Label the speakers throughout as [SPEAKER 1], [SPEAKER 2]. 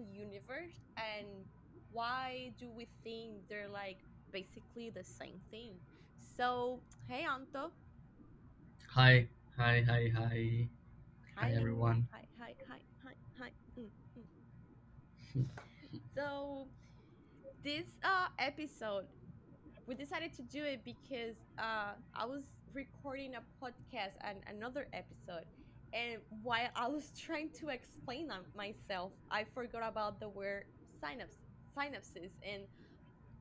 [SPEAKER 1] universe, and why do we think they're like basically the same thing? So, hey Anto.
[SPEAKER 2] Hi, hi, hi, hi, hi,
[SPEAKER 1] Hi,
[SPEAKER 2] everyone.
[SPEAKER 1] hi, hi, hi, hi, hi. Mm, mm. So this uh episode, we decided to do it because uh I was recording a podcast and another episode, and while I was trying to explain myself, I forgot about the word synapse synapses. And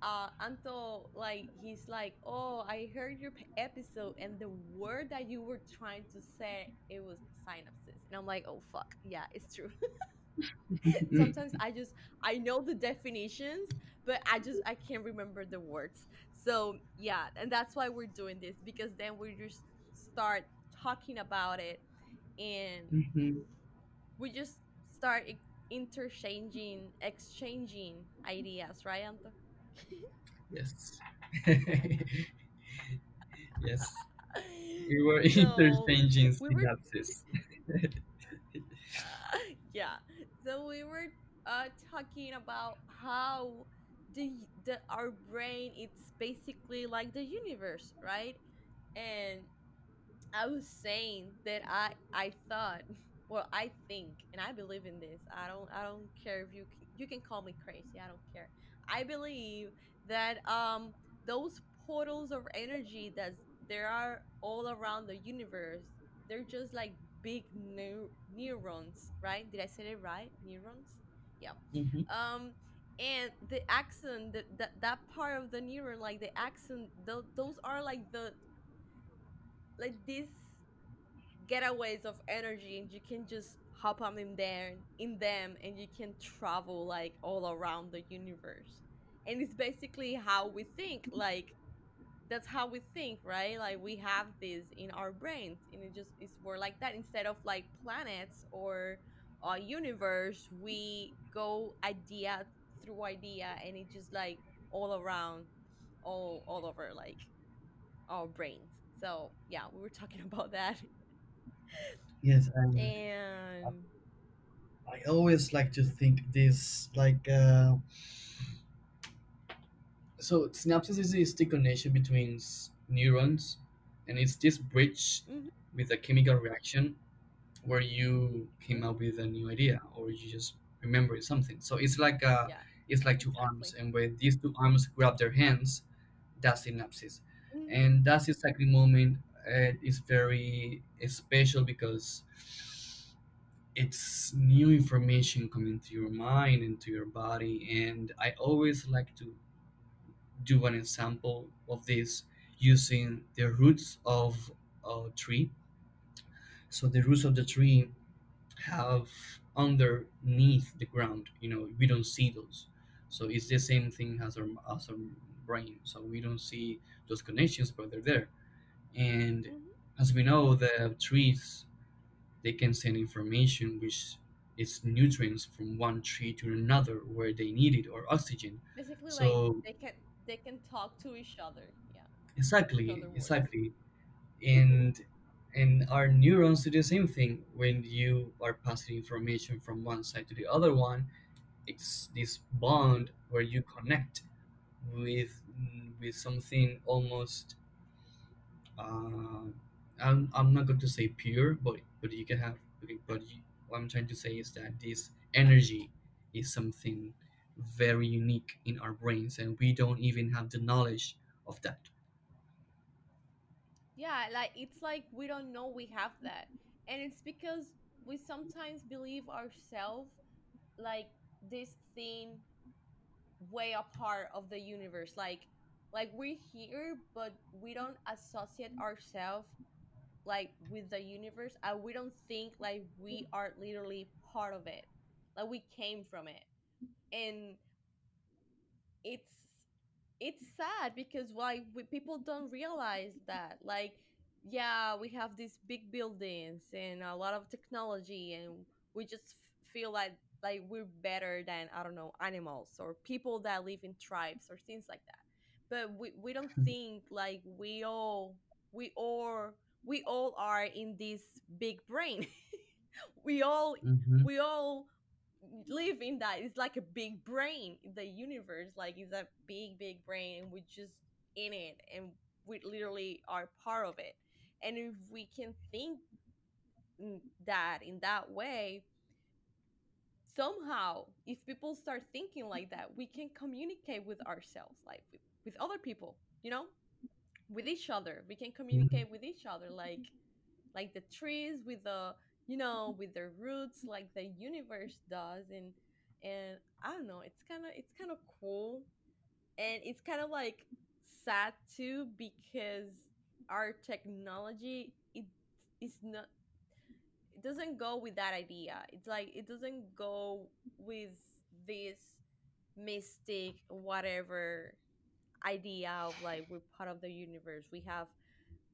[SPEAKER 1] uh Anto like he's like oh I heard your episode and the word that you were trying to say it was synapses. And I'm like oh fuck. Yeah it's true. Sometimes I just I know the definitions, but I just I can't remember the words. So yeah, and that's why we're doing this because then we just start talking about it and
[SPEAKER 2] Mhm.
[SPEAKER 1] we just start interchanging, exchanging ideas, right, Anto?
[SPEAKER 2] Yes, yes. We were
[SPEAKER 1] so
[SPEAKER 2] interchanging
[SPEAKER 1] we were
[SPEAKER 2] synapses.
[SPEAKER 1] yeah so we were uh talking about how the the our brain it's basically like the universe right and i was saying that i i thought well i think and i believe in this i don't i don't care if you can, you can call me crazy i don't care. I believe that um those portals of energy that there are all around the universe they're just like big neu- neurons right? Did i say it right? Neurons? Yeah.
[SPEAKER 2] Mhm.
[SPEAKER 1] um and the axon the, that that part of the neuron like the axon th- those are like the like these getaways of energy and you can just hop on in there in them and you can travel like all around the universe. And it's basically how we think like that's how we think right? Like we have this in our brains and it just is more like that. Instead of like planets or a universe we go idea through idea and it just like all around all all over like our brains so yeah we were talking about that.
[SPEAKER 2] Yes, and
[SPEAKER 1] and
[SPEAKER 2] I always like to think this like uh, so synapses is this the connection between neurons, and it's this bridge
[SPEAKER 1] mhm,
[SPEAKER 2] with a chemical reaction where you came up with a new idea or you just remember something. So it's like uh
[SPEAKER 1] yeah
[SPEAKER 2] it's like two
[SPEAKER 1] exactly.
[SPEAKER 2] arms, and when these two arms grab their hands, that's synapses, and that's exactly moment. Uh, is very special because it's new information coming to your mind and to your body, and I always like to do an example of this using the roots of a tree. So the roots of the tree have underneath the ground. You know, we don't see those. So it's the same thing as our as our brain. So we don't see those connections, but they're there. And
[SPEAKER 1] mhm.
[SPEAKER 2] as we know, the trees they can send information which is nutrients from one tree to another where they need it or oxygen.
[SPEAKER 1] basically like
[SPEAKER 2] So
[SPEAKER 1] they can they can talk to each other yeah
[SPEAKER 2] exactly,
[SPEAKER 1] other
[SPEAKER 2] exactly.
[SPEAKER 1] Mhm,
[SPEAKER 2] And and our neurons do the same thing when you are passing information from one side to the other one it's this bond where you connect with with something almost uh, I'm, I'm not going to say pure but but you can have but you, what i'm trying to say is that this energy is something very unique in our brains and we don't even have the knowledge of that.
[SPEAKER 1] Yeah like it's like we don't know we have that. And it's because we sometimes believe ourselves like this thing way apart of the universe. Like like we're here but we don't associate ourselves like with the universe and we don't think like we are literally part of it. Like we came from it. And it's it's sad because why we, people don't realize that. Like yeah, we have these big buildings and a lot of technology, and we just feel like like we're better than I don't know animals or people that live in tribes or things like that. But we we don't think like we all we all we all are in this big brain. we all
[SPEAKER 2] hmm
[SPEAKER 1] we all live in that. It's like a big brain. The universe like is a big big brain, and we just in it, and we literally are part of it and if we can think that in that way somehow if people start thinking like that we can communicate with ourselves like with, other people you know? With each other. We can mm-hmm. communicate with each other like like the trees with the you know with their roots like the universe does and and i don't know it's kind of it's kind of cool. And it's kind of like sad too because our technology it is not it doesn't go with that idea. It's like it doesn't go with this mystic whatever idea of like we're part of the universe. We have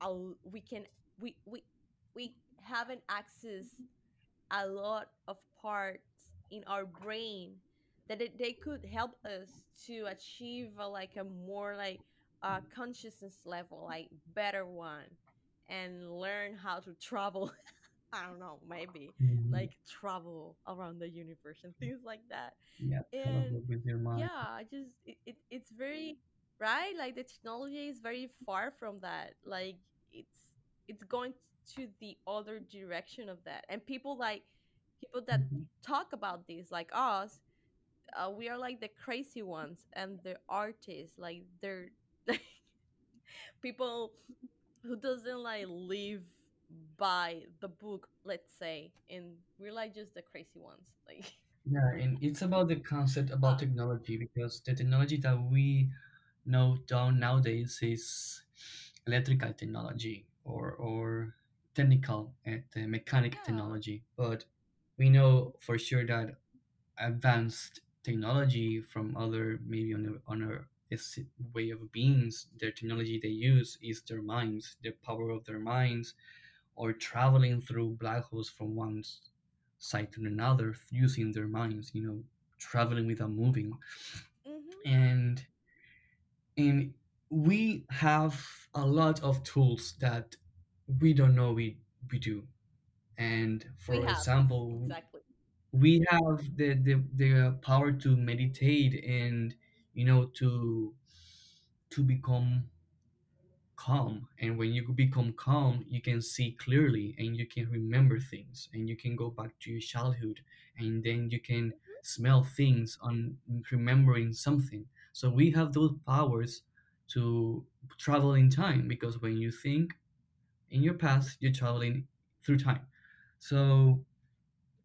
[SPEAKER 1] a we can we we we haven't access a lot of parts in our brain that it, they could help us to achieve a, like a more like uh, consciousness level like better one and learn how to travel i don't know maybe
[SPEAKER 2] hmm
[SPEAKER 1] like travel around the universe and things like that.
[SPEAKER 2] Yeah,
[SPEAKER 1] and
[SPEAKER 2] with your mind.
[SPEAKER 1] yeah i just it, it, it's very right? Like the technology is very far from that. Like it's it's going to the other direction of that. And people like people that
[SPEAKER 2] hmm
[SPEAKER 1] talk about this like us uh, we are like the crazy ones and the artists like they're like people who doesn't like live by the book let's say and we're like just the crazy ones like
[SPEAKER 2] Yeah, and it's about the concept about technology because the technology that we know down nowadays is electrical technology or or technical and uh, mechanic
[SPEAKER 1] yeah
[SPEAKER 2] technology. But we know for sure that advanced technology from other maybe on a, on a way of beings, their technology they use is their minds, the power of their minds, or traveling through black holes from one side to another using their minds, you know, traveling without moving.
[SPEAKER 1] mm-hmm.
[SPEAKER 2] And and we have a lot of tools that we don't know we, we do. And for example,
[SPEAKER 1] exactly
[SPEAKER 2] we have the, the, the power to meditate and you know to to become calm and when you become calm you can see clearly and you can remember things and you can go back to your childhood and then you can smell things on remembering something. So we have those powers to travel in time because when you think in your past you're traveling through time. So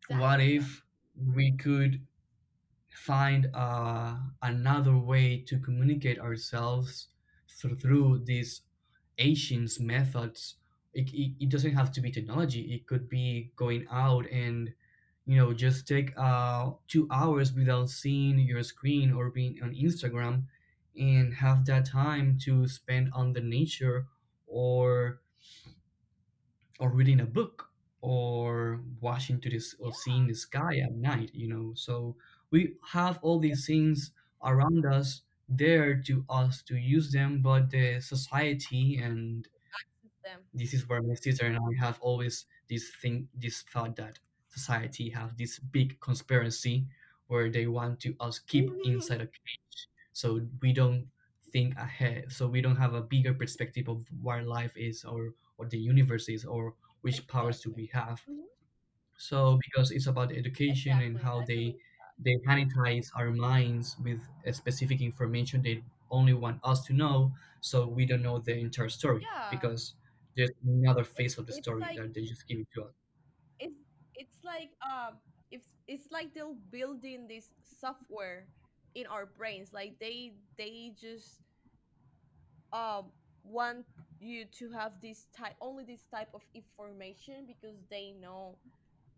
[SPEAKER 2] what if we could find uh, another way to communicate ourselves through, through these methods it, it, it doesn't have to be technology. It could be going out and you know just take uh, two hours without seeing your screen or being on instagram and have that time to spend on the nature or or reading a book or watching to this or seeing the sky at night you know? So we have all these things around us there to us to use them but the society and
[SPEAKER 1] them
[SPEAKER 2] this is where my sister and I have always this thing, this thought that society have this big conspiracy where they want to us keep inside a cage, so we don't think ahead, so we don't have a bigger perspective of where life is or what the universe is or which powers do we have.
[SPEAKER 1] Mhm.
[SPEAKER 2] So because it's about education and how they they sanitize our minds with a specific information they only want us to know, so we don't know the entire story
[SPEAKER 1] yeah
[SPEAKER 2] because there's another face of the
[SPEAKER 1] it's
[SPEAKER 2] story
[SPEAKER 1] like
[SPEAKER 2] that they just give it to us.
[SPEAKER 1] it's it's like um it's it's like they're building this software in our brains like they they just um want you to have this type only this type of information because they know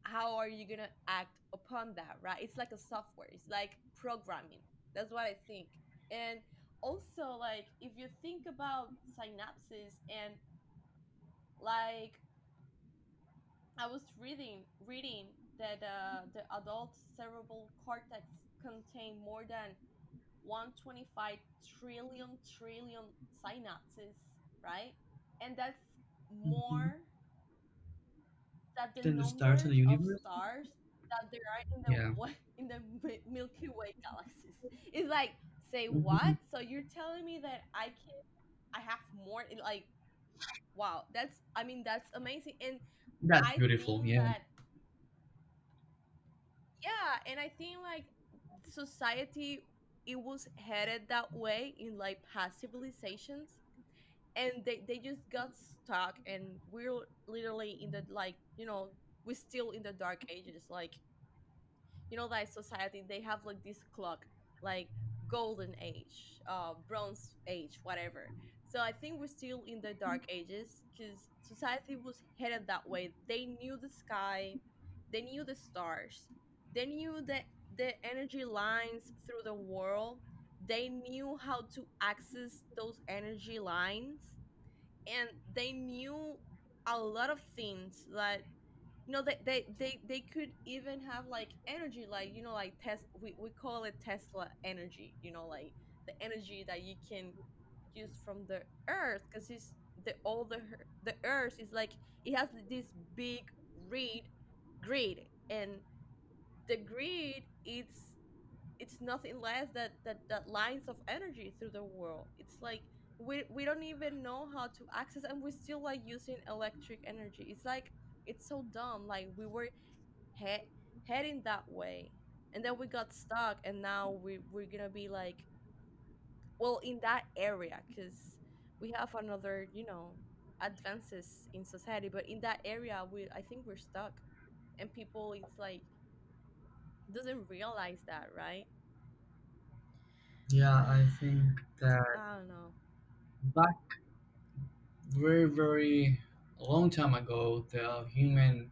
[SPEAKER 1] how are you gonna act upon that right it's like a software it's like programming that's what i think and also like if you think about synapses and like I was reading reading that uh, the adult cerebral cortex contain more than 125 trillion trillion synapses, right? And that's
[SPEAKER 2] Mhm.
[SPEAKER 1] more than the
[SPEAKER 2] the stars in the
[SPEAKER 1] of
[SPEAKER 2] universe?
[SPEAKER 1] stars that there are in the
[SPEAKER 2] Yeah.
[SPEAKER 1] in the Milky Way galaxies. It's like, say
[SPEAKER 2] Mhm.
[SPEAKER 1] what? So you're telling me that I can I have more like wow, that's I mean that's amazing. And
[SPEAKER 2] That's
[SPEAKER 1] I
[SPEAKER 2] beautiful. Yeah.
[SPEAKER 1] that yeah, and I think like society it was headed that way in like past civilizations and they, they just got stuck and we're literally in the like you know we're still in the dark ages like you know that society they have like this clock like golden age uh bronze age whatever. So i think we're still in the dark ages because society was headed that way. They knew the sky they knew the stars they knew the the energy lines through the world they knew how to access those energy lines and they knew a lot of things that you know they they they, they could even have like energy like you know like test we, we call it tesla energy you know like the energy that you can use from the earth because it's the all the the earth is like it has this big grid grid and the grid it's it's nothing less that that that lines of energy through the world. It's like we we don't even know how to access and we're still like using electric energy. It's like it's so dumb. Like we were he- heading that way and then we got stuck and now we we're gonna be like well in that area because we have another you know advances in society. But in that area we i think we're stuck and people it's like doesn't realize that right
[SPEAKER 2] Yeah, I think that
[SPEAKER 1] i don't know.
[SPEAKER 2] back very, very long time ago, the human.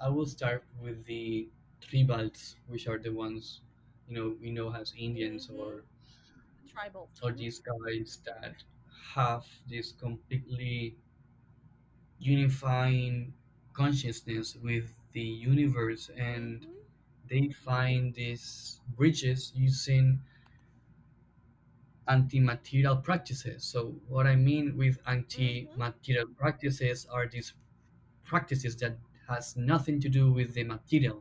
[SPEAKER 2] I will start with the tribals, which are the ones, you know, we know as Indians
[SPEAKER 1] mm-hmm.
[SPEAKER 2] or
[SPEAKER 1] tribal.
[SPEAKER 2] or
[SPEAKER 1] mm-hmm
[SPEAKER 2] these guys that have this completely unifying consciousness with the universe and
[SPEAKER 1] mm-hmm.
[SPEAKER 2] they find these bridges using anti-material practices. So what i mean with
[SPEAKER 1] mm-hmm.
[SPEAKER 2] anti-material practices are these practices that has nothing to do with the material.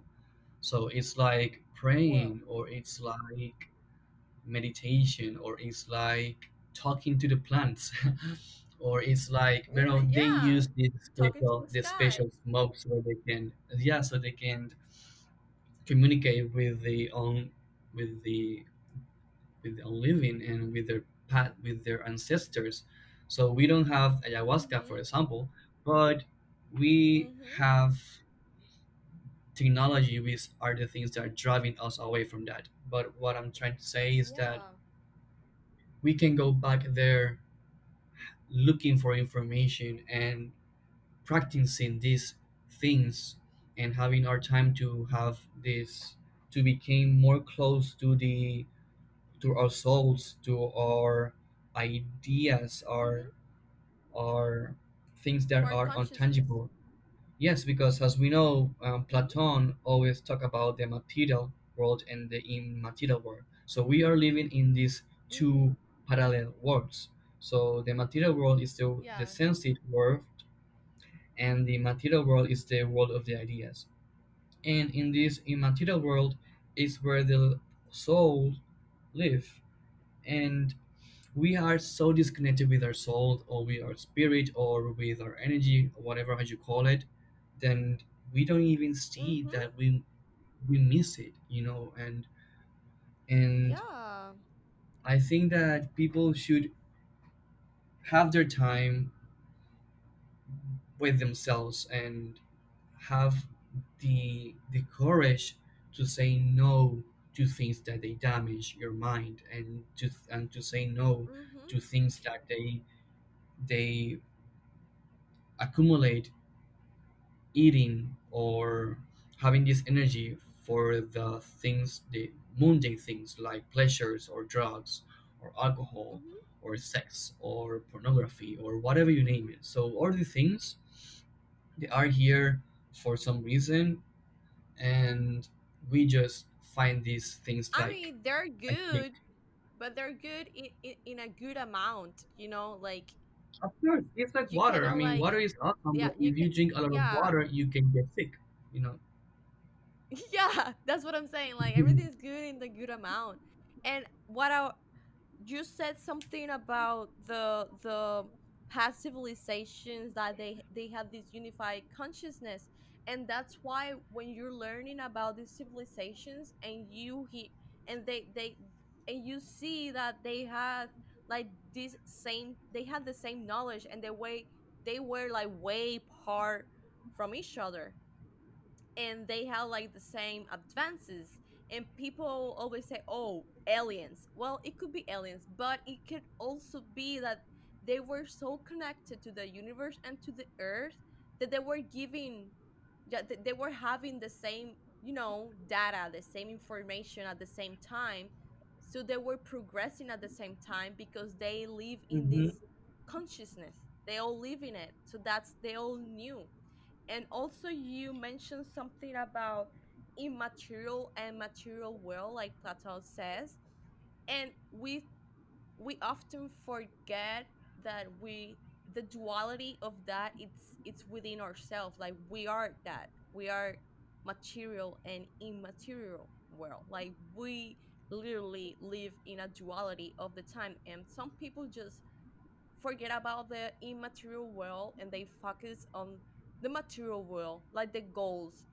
[SPEAKER 2] So it's like praying or it's like meditation or it's like talking to the plants or it's like you know they use this special
[SPEAKER 1] the sky.
[SPEAKER 2] special smoke so they can yeah so they can communicate with the own with the with the living and with their pat with their ancestors. So we don't have ayahuasca for
[SPEAKER 1] mm-hmm.
[SPEAKER 2] example but we
[SPEAKER 1] mm-hmm.
[SPEAKER 2] have technology which are the things that are driving us away from that. But what i'm trying to say is that we can go back there looking for information and practicing these things and having our time to have this to become more close to the to our souls to our ideas our
[SPEAKER 1] mm-hmm
[SPEAKER 2] our things that
[SPEAKER 1] our
[SPEAKER 2] are
[SPEAKER 1] consciousness
[SPEAKER 2] untangible Yes, because as we know, um, Platon always talk about the material world and the immaterial world. So we are living in these
[SPEAKER 1] mm-hmm
[SPEAKER 2] two parallel worlds. So the material world is the, the
[SPEAKER 1] yeah
[SPEAKER 2] sensitive world, and the material world is the world of the ideas. And in this immaterial world is where the soul live. And we are so disconnected with our soul or with our spirit or with our energy or whatever how you call it then we don't even see
[SPEAKER 1] mm-hmm.
[SPEAKER 2] that we we miss it you know? And and
[SPEAKER 1] yeah.
[SPEAKER 2] I think that people should have their time with themselves and have the the courage to say no to things that they damage your mind and to and to say no
[SPEAKER 1] mm-hmm.
[SPEAKER 2] to things that they they accumulate eating or having this energy for the things the mundane things like pleasures or drugs or alcohol
[SPEAKER 1] mm-hmm.
[SPEAKER 2] or sex or pornography or whatever you name it. So all the things they are here for some reason and we just find these things
[SPEAKER 1] I
[SPEAKER 2] like
[SPEAKER 1] mean, they're good, but they're good in, in, in a good amount, you know, like
[SPEAKER 2] Of course, it's like water. I mean,
[SPEAKER 1] like
[SPEAKER 2] water is awesome,
[SPEAKER 1] yeah, you
[SPEAKER 2] if you drink a lot of water, you can get sick. You know.
[SPEAKER 1] Yeah, that's what I'm saying. Like everything's good in the good amount. And what I you said something about the the past civilizations that they they have this unified consciousness and that's why when you're learning about these civilizations and you he and they they and you see that they had like this same they had the same knowledge and the way they were like way apart from each other. And they had like the same advances. And people always say oh aliens. Well it could be aliens but it could also be that they were so connected to the universe and to the earth that they were giving they were having the same you know data the same information at the same time. So they were progressing at the same time because they live in
[SPEAKER 2] Mm-hmm.
[SPEAKER 1] this consciousness. They all live in it. So that's they all knew. And also you mentioned something about immaterial and material world like plato says. And we we often forget that we the duality of that it's it's within ourselves. Like we are that. We are material and immaterial world. Like we literally live in a duality of the time. And some people just forget about the immaterial world and they focus on the material world like the goals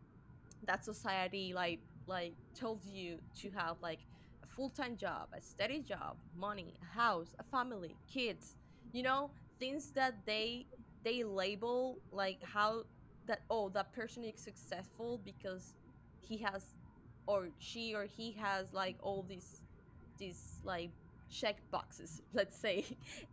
[SPEAKER 1] that society like like tells you to have like a full-time job a steady job money a house a family kids you know things that they they label like how that oh that person is successful because he has or she or he has like all these these like check boxes let's say.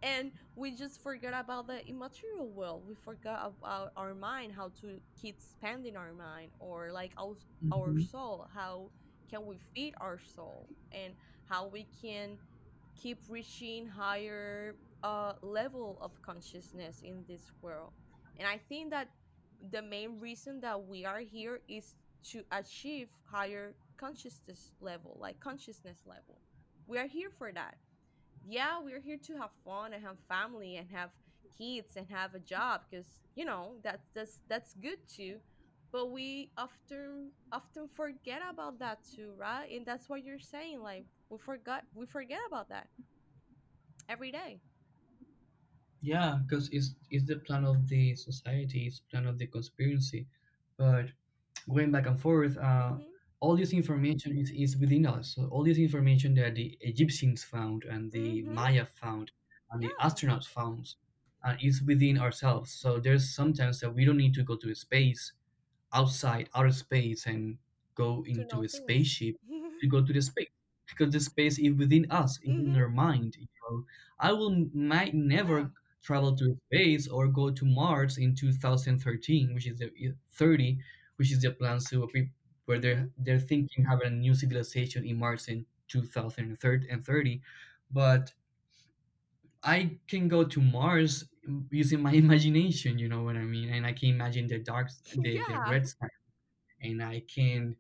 [SPEAKER 1] And we just forget about the immaterial world. We forgot about our mind how to keep spending our mind or like our, our
[SPEAKER 2] Mm-hmm.
[SPEAKER 1] soul. How can we feed our soul? And how we can keep reaching higher level of consciousness in this world and i think that the main reason that we are here is to achieve higher consciousness level like consciousness level we are here for that yeah, we're here to have fun and have family and have kids and have a job because you know that that's that's good too. But we often often forget about that too, right? And that's what you're saying. Like we forgot we forget about that every day.
[SPEAKER 2] Yeah, because it's it's the plan of the society, it's plan of the conspiracy. But going back and forth, uh,
[SPEAKER 1] Mhm.
[SPEAKER 2] all this information is, is within us. So all this information that the Egyptians found and the
[SPEAKER 1] Mhm.
[SPEAKER 2] Maya found and the
[SPEAKER 1] Yeah.
[SPEAKER 2] astronauts found uh, is within ourselves. So there's sometimes that we don't need to go to space outside outer space and go
[SPEAKER 1] To
[SPEAKER 2] into
[SPEAKER 1] know
[SPEAKER 2] a
[SPEAKER 1] things.
[SPEAKER 2] spaceship to go to the space because the space is within us in
[SPEAKER 1] mhm.
[SPEAKER 2] our mind you know i will might
[SPEAKER 1] Yeah.
[SPEAKER 2] never travel to space or go to mars in 2013 which is the 30 which is the plan to where they're they're thinking having a new civilization in mars in 2030 but i can go to mars using my imagination you know what i mean? And i can imagine the dark the, the red sky. And I can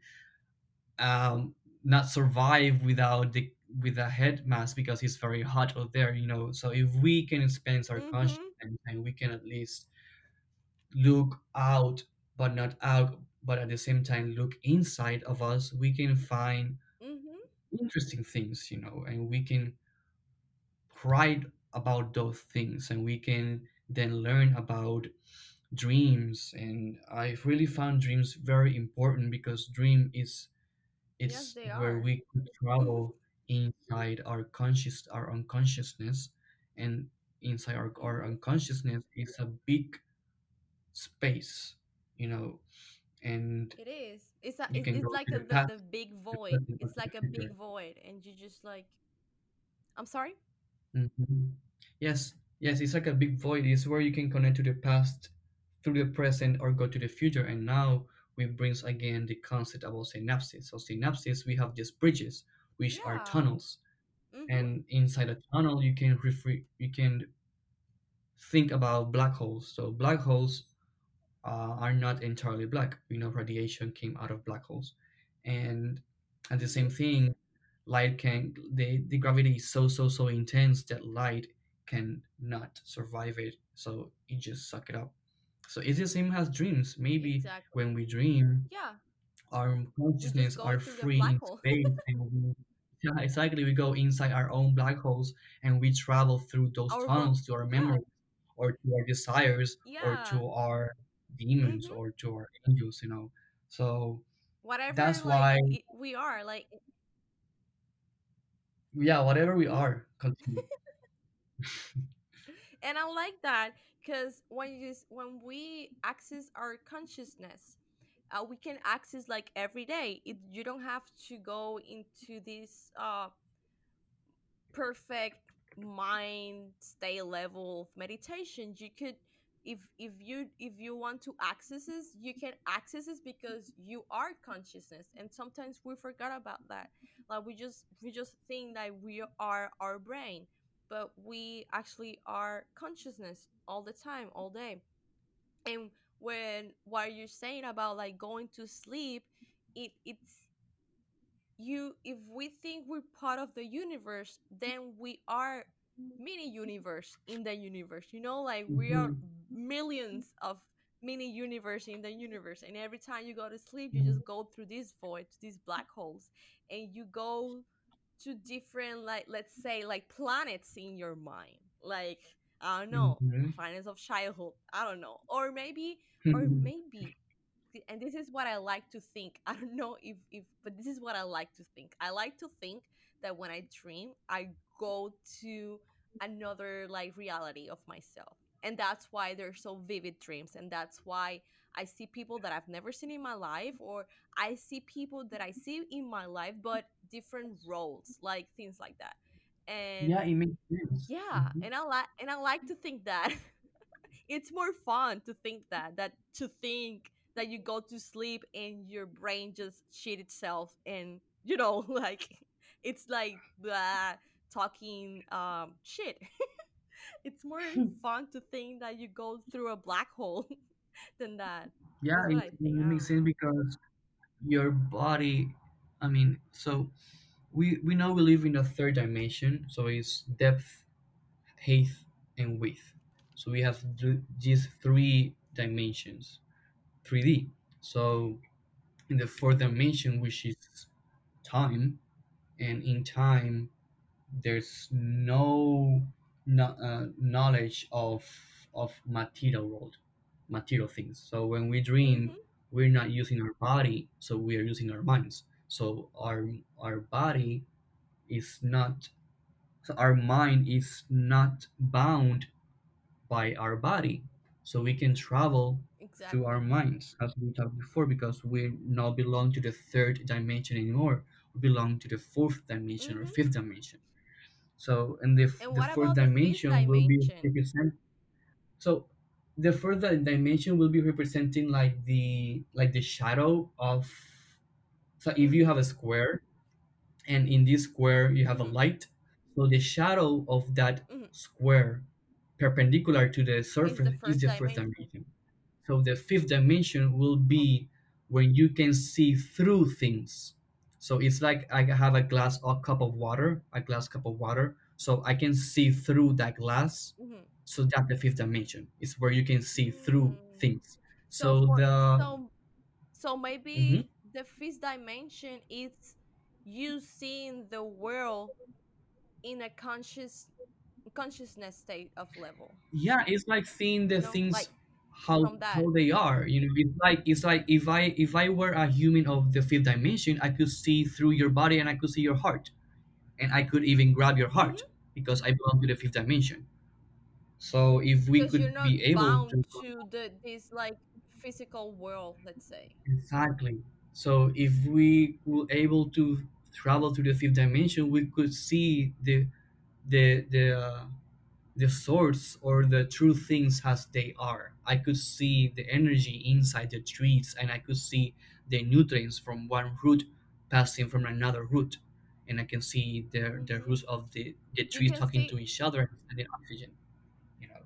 [SPEAKER 2] um, not survive without the with a head mask because it's very hot out there, you know. So if we can expand our consciousness
[SPEAKER 1] Mhm.
[SPEAKER 2] and we can at least look out, but not out, but at the same time look inside of us, we can find
[SPEAKER 1] Mhm.
[SPEAKER 2] interesting things, you know, and we can write about those things, and we can then learn about dreams. And i've really found dreams very important because dream is it's
[SPEAKER 1] they
[SPEAKER 2] where we could travel inside our conscious our unconsciousness and inside our, our
[SPEAKER 1] mhm.
[SPEAKER 2] unconsciousness is a big space you know and
[SPEAKER 1] It is. It's a,
[SPEAKER 2] you
[SPEAKER 1] it,
[SPEAKER 2] can
[SPEAKER 1] it's
[SPEAKER 2] go
[SPEAKER 1] like
[SPEAKER 2] to
[SPEAKER 1] a,
[SPEAKER 2] the
[SPEAKER 1] the
[SPEAKER 2] past
[SPEAKER 1] the big void.
[SPEAKER 2] present or
[SPEAKER 1] It's
[SPEAKER 2] to the
[SPEAKER 1] like a big void, and you just like I'm sorry.
[SPEAKER 2] hmm yes yes it's like a big void it's where you can connect to the past through the present or go to the future and now we brings again the concept about synapses so synapses we have these bridges which are tunnels.
[SPEAKER 1] Mm-hmm.
[SPEAKER 2] and inside a tunnel you can refer you can think about black holes. So black holes uh, are not entirely black. We know radiation came out of black holes. And and the same thing light can the, the gravity is so so so intense that light can not survive it. So it just suck it up. So it's the same as dreams. Maybe
[SPEAKER 1] Exactly.
[SPEAKER 2] when we dream
[SPEAKER 1] Yeah.
[SPEAKER 2] Our consciousness are free in space and we yeah, exactly we go inside our own black holes and we travel through those
[SPEAKER 1] Our
[SPEAKER 2] tunnels to our
[SPEAKER 1] yeah.
[SPEAKER 2] memories or to our desires or to our demons
[SPEAKER 1] Mm-hmm.
[SPEAKER 2] or to our angels you know? So
[SPEAKER 1] Whatever
[SPEAKER 2] that's
[SPEAKER 1] like
[SPEAKER 2] why
[SPEAKER 1] we are like
[SPEAKER 2] yeah whatever we are continue.
[SPEAKER 1] And I like that because when you when we access our consciousness, uh, we can access like every day. It, you don't have to go into this uh perfect mind stay level of meditation. You could if if you if you want to access this you can access this because you are consciousness and sometimes we forgot about that. Like we just we just think that we are our brain but we actually are consciousness all the time all day. And when what you're saying about like going to sleep it it's you if we think we're part of the universe then we are mini universe in the universe you know? Like we are
[SPEAKER 2] Mhm,
[SPEAKER 1] millions of mini universe in the universe and every time you go to sleep you just go through these voids these black holes and you go to different like let's say like planets in your mind like i don't know
[SPEAKER 2] mhm,
[SPEAKER 1] planets of childhood i don't know or maybe or
[SPEAKER 2] mhm.
[SPEAKER 1] maybe and this is what I like to think. I don't know if if but this is what I like to think. I like to think that when I dream, I go to another like reality of myself. And that's why they're so vivid dreams and that's why I see people that I've never seen in my life or I see people that I see in my life but different roles, like things like that. And
[SPEAKER 2] yeah it makes sense.
[SPEAKER 1] Yeah,
[SPEAKER 2] Mhm.
[SPEAKER 1] and I like and I like to think that it's more fun to think that that to think that you go to sleep and your brain just shit itself and you know like it's like blah, talking um shit. It's more fun to think that you go through a black hole than that.
[SPEAKER 2] Yeah it, it makes sense because your body i mean so we we know we live in a third dimension so it's depth height and width. So we have th- these three dimensions 3d so in the fourth dimension which is time and in time there's no, no uh, knowledge of of material world material things. So when we dream
[SPEAKER 1] mm-hmm.
[SPEAKER 2] we're not using our body so we are using our minds so our our body is not so our mind is not bound by our body. So we can travel through our
[SPEAKER 1] exactly.
[SPEAKER 2] minds as we talked before because we now belong to the third dimension anymore. We belong to the fourth dimension or
[SPEAKER 1] mm-hmm.
[SPEAKER 2] fifth dimension. So and the,
[SPEAKER 1] and
[SPEAKER 2] the
[SPEAKER 1] what
[SPEAKER 2] fourth
[SPEAKER 1] about the fifth
[SPEAKER 2] dimension will be
[SPEAKER 1] dimension?
[SPEAKER 2] represent so the fourth dimension will be representing like the like the shadow of so if you have
[SPEAKER 1] mm-hmm
[SPEAKER 2] a square and in this square you have a
[SPEAKER 1] mm-hmm
[SPEAKER 2] light so the shadow of that
[SPEAKER 1] mm-hmm.
[SPEAKER 2] square perpendicular to the
[SPEAKER 1] is the
[SPEAKER 2] surface is the first
[SPEAKER 1] dimension?
[SPEAKER 2] dimension. So the fifth dimension will be when you can see through things. So it's like i have a glass a cup of water a glass cup of water. So i can see through that glass.
[SPEAKER 1] Mm-hmm.
[SPEAKER 2] so that's the fifth dimension. It's where you can see through
[SPEAKER 1] mm.
[SPEAKER 2] things.
[SPEAKER 1] So
[SPEAKER 2] so
[SPEAKER 1] for
[SPEAKER 2] the
[SPEAKER 1] so So maybe the fifth dimension is you seeing the world in a conscious consciousness state of level.
[SPEAKER 2] yeah it's like seeing the
[SPEAKER 1] You know,
[SPEAKER 2] things
[SPEAKER 1] like
[SPEAKER 2] how how they are you know it's like it's like if i if i were a human of the fifth dimension i could see through your body and i could see your heart. And i could even grab your heart
[SPEAKER 1] hmm
[SPEAKER 2] because i belong to the fifth dimension. So if we
[SPEAKER 1] Because
[SPEAKER 2] could be able
[SPEAKER 1] bound
[SPEAKER 2] to
[SPEAKER 1] to the this like physical world, let's say.
[SPEAKER 2] exactly so if we were able to travel to the fifth dimension we could see the the the uh, the source or the true things as they are. I could see the energy inside the trees and I could see the nutrients from one root passing from another root. and I can see the the roots of the the
[SPEAKER 1] You
[SPEAKER 2] trees
[SPEAKER 1] can
[SPEAKER 2] talking
[SPEAKER 1] see
[SPEAKER 2] to each other and the oxygen. You know.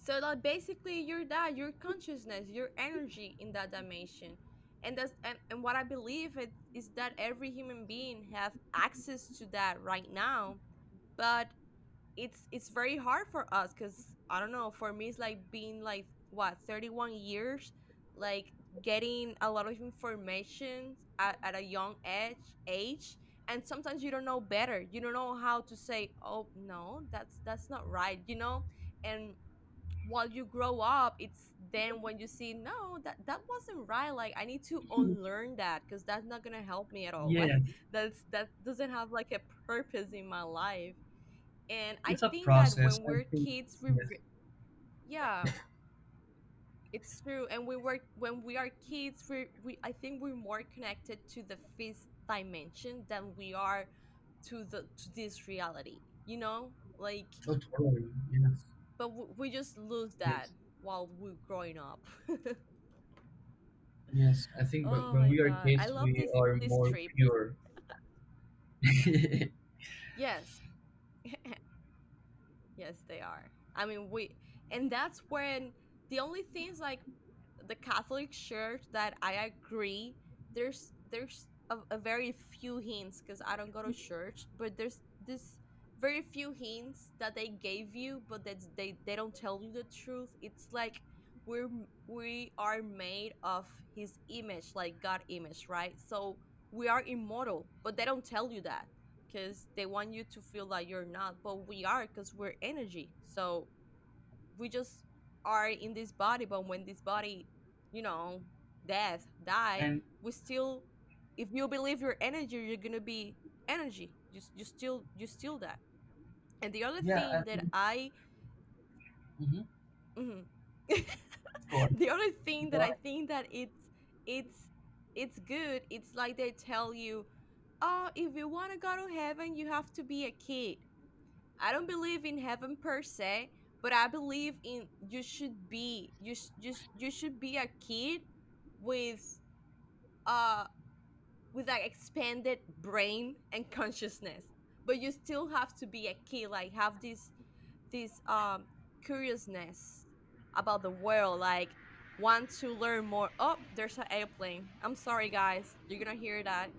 [SPEAKER 1] So that basically you're that, your consciousness, your energy in that dimension. And that's and, and what I believe it is that every human being have access to that right now. But it's it's very hard for us because I don't know, for me it's like being like what, 31 years, like getting a lot of information at, at a young age age and sometimes you don't know better. You don't know how to say, Oh no, that's that's not right, you know? And while you grow up it's then when you see no that that wasn't right like i need to mm-hmm. unlearn that because that's not gonna help me at all like
[SPEAKER 2] Yeah,
[SPEAKER 1] that's that doesn't have like a purpose in my life and i
[SPEAKER 2] it's a
[SPEAKER 1] think that when
[SPEAKER 2] I
[SPEAKER 1] we're
[SPEAKER 2] think
[SPEAKER 1] kids we
[SPEAKER 2] yes.
[SPEAKER 1] yeah it's true and we were when we are kids we we i think we're more connected to the fifth dimension than we are to the to this reality you know like
[SPEAKER 2] Oh, totally. Yes.
[SPEAKER 1] But we just lose that
[SPEAKER 2] Yes.
[SPEAKER 1] while we're growing up.
[SPEAKER 2] Yes. I think
[SPEAKER 1] oh
[SPEAKER 2] when we are
[SPEAKER 1] god,
[SPEAKER 2] kids, we
[SPEAKER 1] this
[SPEAKER 2] are
[SPEAKER 1] this
[SPEAKER 2] more
[SPEAKER 1] trip.
[SPEAKER 2] pure.
[SPEAKER 1] Yes, yes, they are. I mean, we, and that's when the only things like the Catholic Church that I agree. There's there's a, a very few hints because I don't go to mm-hmm. church, but there's this very few hints that they gave you, but that they they don't tell you the truth. It's like we're we are made of His image, like God image, right? So we are immortal, but they don't tell you that because they want you to feel like you're not, but we are because we're energy. So we just are in this body but when this body you know death die
[SPEAKER 2] and
[SPEAKER 1] we still if you believe your energy you're gonna be energy you, you still you still that and the other
[SPEAKER 2] yeah, I
[SPEAKER 1] thing that
[SPEAKER 2] think.
[SPEAKER 1] i
[SPEAKER 2] hmm
[SPEAKER 1] mhm.
[SPEAKER 2] Go on.
[SPEAKER 1] the other thing that i think that it's it's it's good it's like they tell you oh if you want to go to heaven you have to be a kid I don't believe in heaven per se, but I believe in you should be you you, you should be a kid with uh with like expanded brain and consciousness. But you still have to be a kid, like have this this um curiousness about the world, like want to learn more. Oh, there's an airplane. I'm sorry guys. You're gonna hear that.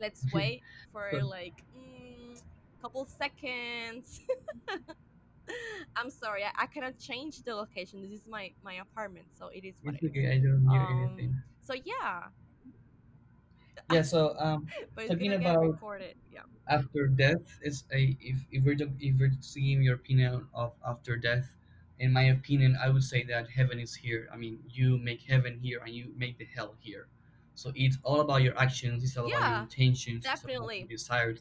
[SPEAKER 1] Let's wait for like mm, couple seconds. I'm sorry, I, I cannot change the location. This is my my apartment, so it is what
[SPEAKER 2] it's
[SPEAKER 1] it is.
[SPEAKER 2] okay. I don't hear
[SPEAKER 1] Um,
[SPEAKER 2] anything.
[SPEAKER 1] so yeah,
[SPEAKER 2] Yeah. So um,
[SPEAKER 1] but
[SPEAKER 2] talking about
[SPEAKER 1] recorded. Yeah.
[SPEAKER 2] after death is a if if we're talk- if we're seeing your opinion of after death in my opinion i would say that heaven is here i mean you make heaven here and you make the hell here so it's all about your actions it's all about your
[SPEAKER 1] Yeah,
[SPEAKER 2] intentions it's all about your
[SPEAKER 1] definitely,
[SPEAKER 2] desires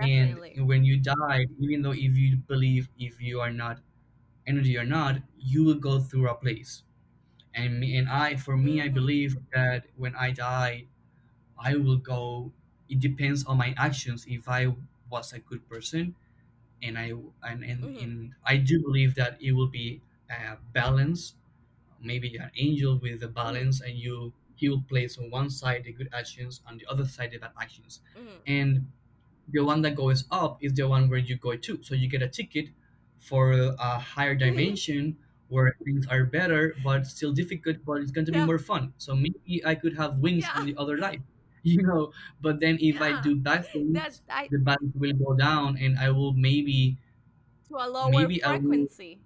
[SPEAKER 2] and
[SPEAKER 1] definitely.
[SPEAKER 2] when you die even though if you believe if you are not energy or not you will go through a place and me and i for me i
[SPEAKER 1] Mhm.
[SPEAKER 2] believe that when i die I will go. It depends on my actions. If I was a good person, and I and and,
[SPEAKER 1] Mhm.
[SPEAKER 2] and I do believe that it will be a balance, maybe an angel with a
[SPEAKER 1] Mhm.
[SPEAKER 2] balance, and you he will place on one side the good actions, on the other side the bad actions,
[SPEAKER 1] Mhm.
[SPEAKER 2] and the one that goes up is the one where you go to. So you get a ticket for a higher
[SPEAKER 1] Mhm.
[SPEAKER 2] dimension where things are better, but still difficult, but it's going to be more fun. So maybe I could have wings
[SPEAKER 1] Yeah.
[SPEAKER 2] on the other life, you know. But then if I do bad
[SPEAKER 1] That
[SPEAKER 2] things,
[SPEAKER 1] I
[SPEAKER 2] the balance will go down, and I will maybe,
[SPEAKER 1] to a lower
[SPEAKER 2] maybe I will
[SPEAKER 1] frequency.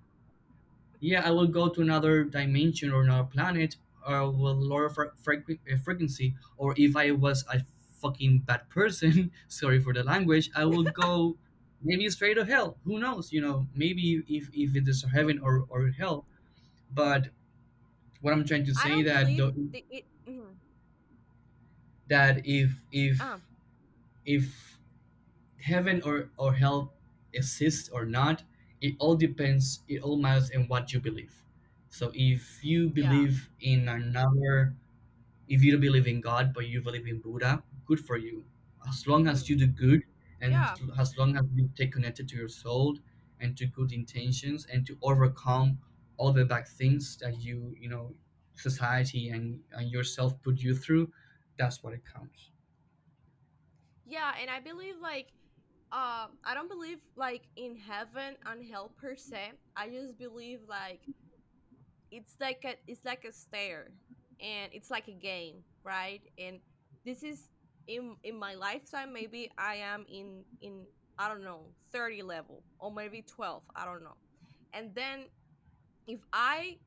[SPEAKER 2] yeah, I will go to another dimension or another planet or with lower fre- frequ- uh, frequency. Or if I was a fucking bad person, sorry for the language, I will go maybe straight to hell. Who knows? You know, maybe if if it is heaven or or hell. But what I'm trying to say that the
[SPEAKER 1] it.
[SPEAKER 2] That if if
[SPEAKER 1] Ah.
[SPEAKER 2] if heaven or or hell exists or not, it all depends. It all matters in what you believe. So if you
[SPEAKER 1] Yeah.
[SPEAKER 2] believe in another if you don't believe in God but you believe in Buddha, good for you. As long as you do good and
[SPEAKER 1] Yeah.
[SPEAKER 2] as long as you stay connected to your soul and to good intentions and to overcome all the bad things that you you know society and, and yourself put you through, that's what it counts.
[SPEAKER 1] yeah and i believe like uh i don't believe like in heaven and hell per se. I just believe like it's like a it's like a stair and it's like a game right? And this is in in my lifetime maybe i am in in i don't know 30 level or maybe 12 i don't know. And then if i,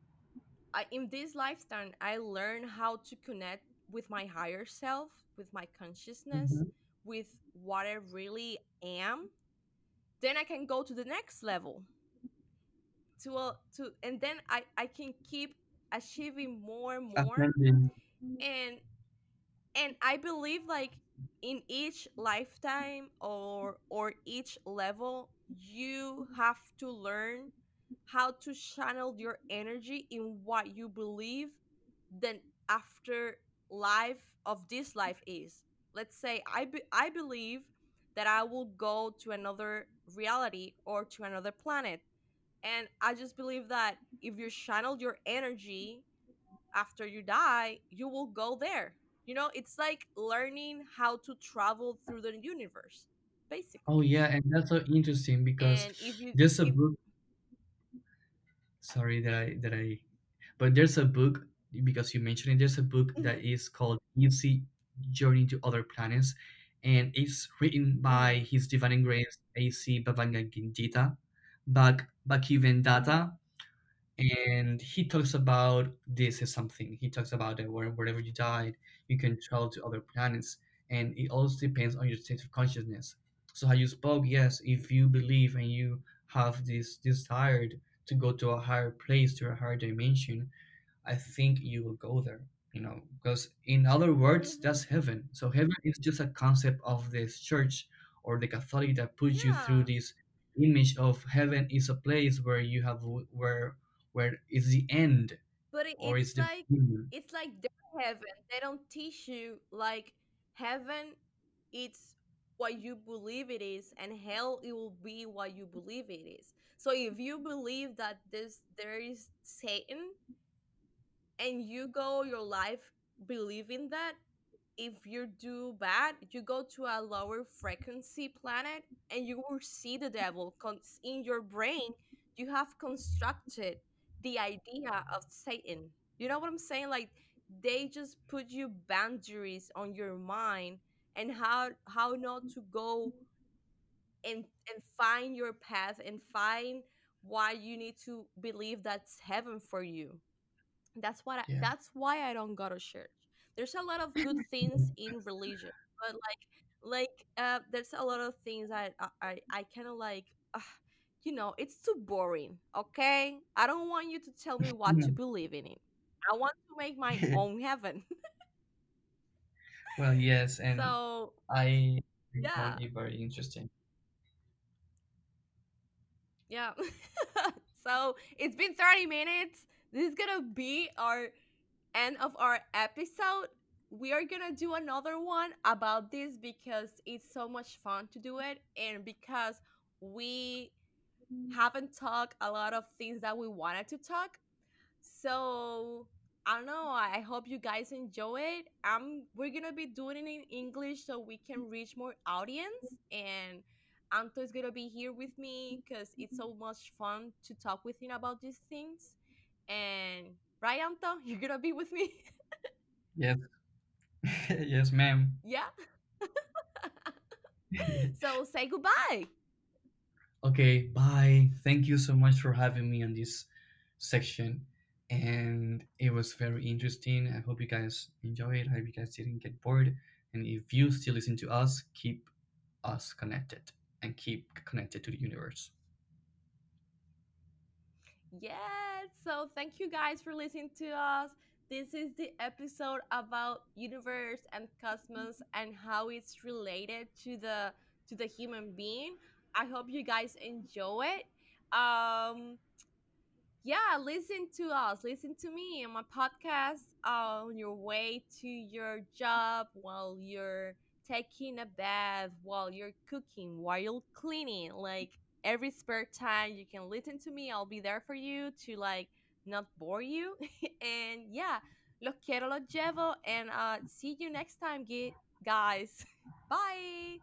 [SPEAKER 1] I in this lifetime i learn how to connect with my higher self with my consciousness
[SPEAKER 2] Mhm.
[SPEAKER 1] with what i really am then i can go to the next level. To a to and then i i can keep achieving more and more. And and i believe like in each lifetime or or each level you have to learn how to channel your energy in what you believe then after life of this life is let's say i be- i believe that i will go to another reality or to another planet and I just believe that if you channel your energy after you die, you will go there. You know, it's like learning how to travel through the universe, basically Oh
[SPEAKER 2] yeah, and that's so interesting because
[SPEAKER 1] you,
[SPEAKER 2] there's a
[SPEAKER 1] if,
[SPEAKER 2] book. Sorry that I that I, but there's a book because you mentioned it. There's a book that
[SPEAKER 1] mhm,
[SPEAKER 2] is called Easy Journey to Other Planets, and it's written by His Divine Grace A.C. Bhavangagindita, Bhag
[SPEAKER 1] mhm,
[SPEAKER 2] Bhaktivendata, and he talks about this as something. He talks about that where, wherever you died, you can travel to other planets, and it also depends on your state of consciousness. So how you spoke, yes, if you believe and you have this desire to go to a higher place, to a higher dimension, I think you will go there. You know, because in other words,
[SPEAKER 1] mhm.
[SPEAKER 2] that's heaven. So heaven is just a concept of this church or the Catholic that puts you through this image of heaven is a place where you have where where is the end
[SPEAKER 1] but it,
[SPEAKER 2] or
[SPEAKER 1] it's
[SPEAKER 2] is the
[SPEAKER 1] like,
[SPEAKER 2] beginning.
[SPEAKER 1] it's like their heaven. They don't teach you like heaven. It's what you believe it is, and hell it will be what you believe it is. So if you believe that this there is Satan, and you go your life believing that if you do bad you go to a lower frequency planet and you will see the devil in your brain you have constructed the idea of satan. You know what i'm saying? Like they just put you boundaries on your mind and how how not to go and and find your path and find why you need to believe that's heaven for you that's what I,
[SPEAKER 2] Yeah.
[SPEAKER 1] that's why I don't go to church. There's a lot of good things in religion, but like like uh there's a lot of things that I I, I kind of like uh, you know, it's too boring, okay? I don't want you to tell me what to believe in it. I want to make my own heaven.
[SPEAKER 2] well, yes, and
[SPEAKER 1] so,
[SPEAKER 2] I
[SPEAKER 1] yeah.
[SPEAKER 2] very interesting.
[SPEAKER 1] Yeah. so, it's been 30 minutes. This is to be our end of our episode. We are gonna do another one about this because it's so much fun to do it, and because we haven't talked a lot of things that we wanted to talk. So I don't know. I hope you guys enjoy it. Um, we're gonna be doing it in English so we can reach more audience, and Anto is gonna be here with me because it's so much fun to talk with him about these things. And right, Anto, you're gonna be with me.
[SPEAKER 2] Yes, yes, ma'am.
[SPEAKER 1] Yeah. so say goodbye.
[SPEAKER 2] Okay, bye. Thank you so much for having me on this section. And it was very interesting. I hope you guys enjoy it. I hope you guys didn't get bored. And if you still listen to us, keep us connected and keep connected to the universe.
[SPEAKER 1] Yes. So thank you guys for listening to us. This is the episode about universe and cosmos and how it's related to the to the human being. I hope you guys enjoy it. Um yeah, listen to us. Listen to me and my podcast on your way to your job while you're taking a bath, while you're cooking, while you're cleaning. Like every spare time, you can listen to me. I'll be there for you to like not bore you. and yeah, lo quiero, lo llevo. And uh, see you next time, guys. Bye.